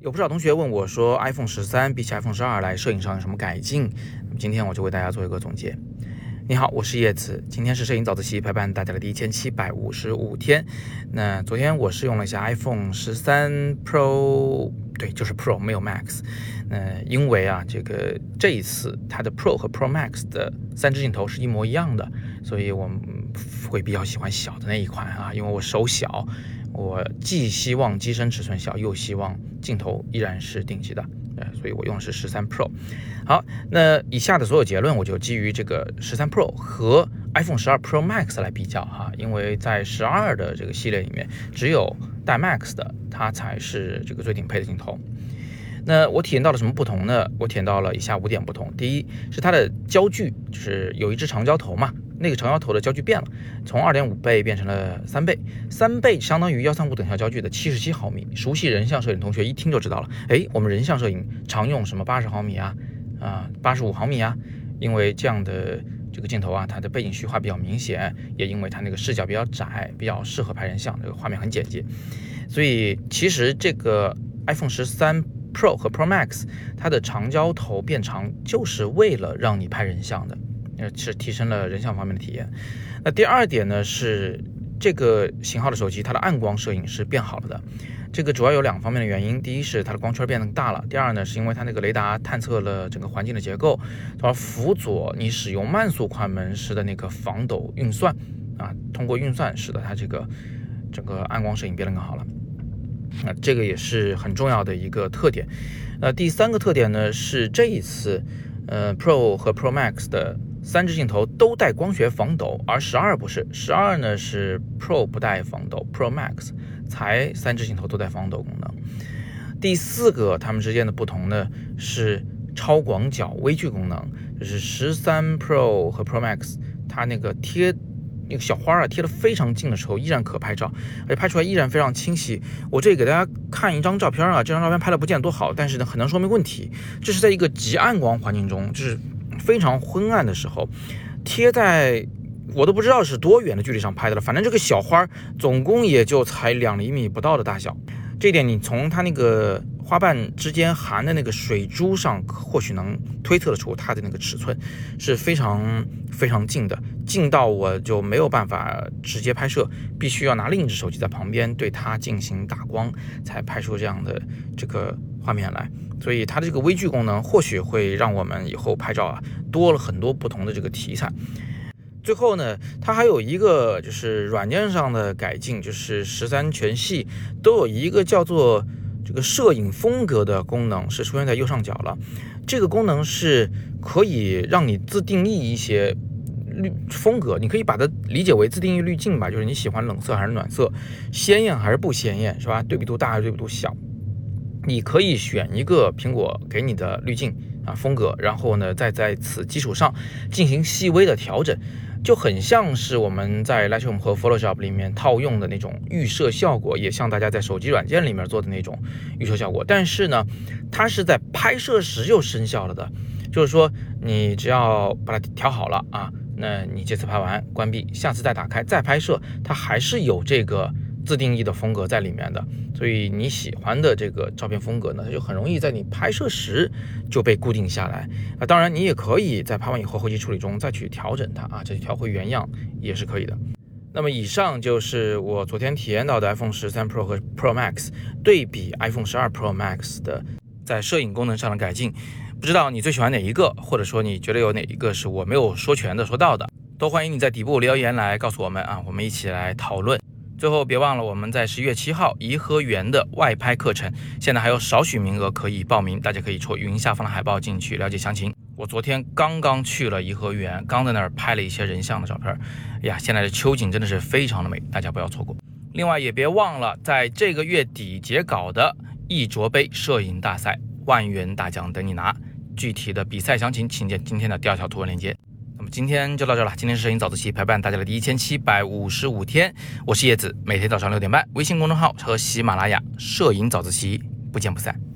有不少同学问我说，iPhone 十三比起 iPhone 十二来，摄影上有什么改进？那么今天我就为大家做一个总结。你好，我是叶子，今天是摄影早自习陪伴大家的第一千七百五十五天。那昨天我试用了一下 iPhone 十三 Pro，对，就是 Pro 没有 Max。那因为啊，这个这一次它的 Pro 和 Pro Max 的三支镜头是一模一样的，所以我们会比较喜欢小的那一款啊，因为我手小。我既希望机身尺寸小，又希望镜头依然是顶级的，呃，所以我用的是十三 Pro。好，那以下的所有结论我就基于这个十三 Pro 和 iPhone 十二 Pro Max 来比较哈，因为在十二的这个系列里面，只有带 Max 的它才是这个最顶配的镜头。那我体验到了什么不同呢？我体验到了以下五点不同。第一是它的焦距，就是有一只长焦头嘛。那个长焦头的焦距变了，从二点五倍变成了三倍，三倍相当于幺三五等效焦距的七十七毫米。熟悉人像摄影同学一听就知道了，哎，我们人像摄影常用什么八十毫米啊，啊八十五毫米啊，因为这样的这个镜头啊，它的背景虚化比较明显，也因为它那个视角比较窄，比较适合拍人像，这个画面很简洁。所以其实这个 iPhone 十三 Pro 和 Pro Max 它的长焦头变长，就是为了让你拍人像的。呃，是提升了人像方面的体验。那第二点呢，是这个型号的手机，它的暗光摄影是变好了的。这个主要有两方面的原因，第一是它的光圈变得大了，第二呢，是因为它那个雷达探测了整个环境的结构，从而辅佐你使用慢速快门时的那个防抖运算啊，通过运算使得它这个整个暗光摄影变得更好了。那这个也是很重要的一个特点。那第三个特点呢，是这一次呃 Pro 和 Pro Max 的。三支镜头都带光学防抖，而十二不是。十二呢是 Pro 不带防抖，Pro Max 才三支镜头都带防抖功能。第四个，它们之间的不同呢是超广角微距功能，就是十三 Pro 和 Pro Max，它那个贴那个小花啊贴得非常近的时候依然可拍照，而且拍出来依然非常清晰。我这里给大家看一张照片啊，这张照片拍的不见多好，但是呢很能说明问题。这是在一个极暗光环境中，就是。非常昏暗的时候，贴在我都不知道是多远的距离上拍的了。反正这个小花总共也就才两厘米不到的大小，这点你从它那个花瓣之间含的那个水珠上，或许能推测得出它的那个尺寸是非常非常近的，近到我就没有办法直接拍摄，必须要拿另一只手机在旁边对它进行打光，才拍出这样的这个画面来。所以它的这个微距功能或许会让我们以后拍照啊多了很多不同的这个题材。最后呢，它还有一个就是软件上的改进，就是十三全系都有一个叫做这个摄影风格的功能是出现在右上角了。这个功能是可以让你自定义一些滤风格，你可以把它理解为自定义滤镜吧，就是你喜欢冷色还是暖色，鲜艳还是不鲜艳，是吧？对比度大还是对比度小？你可以选一个苹果给你的滤镜啊风格，然后呢，再在此基础上进行细微的调整，就很像是我们在 Lightroom 和 Photoshop 里面套用的那种预设效果，也像大家在手机软件里面做的那种预设效果。但是呢，它是在拍摄时就生效了的，就是说你只要把它调好了啊，那你这次拍完关闭，下次再打开再拍摄，它还是有这个。自定义的风格在里面的，所以你喜欢的这个照片风格呢，它就很容易在你拍摄时就被固定下来啊。当然，你也可以在拍完以后后期处理中再去调整它啊，再去调回原样也是可以的。那么以上就是我昨天体验到的 iPhone 十三 Pro 和 Pro Max 对比 iPhone 十二 Pro Max 的在摄影功能上的改进。不知道你最喜欢哪一个，或者说你觉得有哪一个是我没有说全的说到的，都欢迎你在底部留言来告诉我们啊，我们一起来讨论。最后别忘了，我们在十一月七号颐和园的外拍课程，现在还有少许名额可以报名，大家可以戳语音下方的海报进去了解详情。我昨天刚刚去了颐和园，刚在那儿拍了一些人像的照片，哎呀，现在的秋景真的是非常的美，大家不要错过。另外也别忘了，在这个月底截稿的一卓杯摄影大赛，万元大奖等你拿。具体的比赛详情，请见今天的第二条图文链接。今天就到这了。今天是摄影早自习陪伴大家的第一千七百五十五天，我是叶子，每天早上六点半，微信公众号和喜马拉雅摄影早自习不见不散。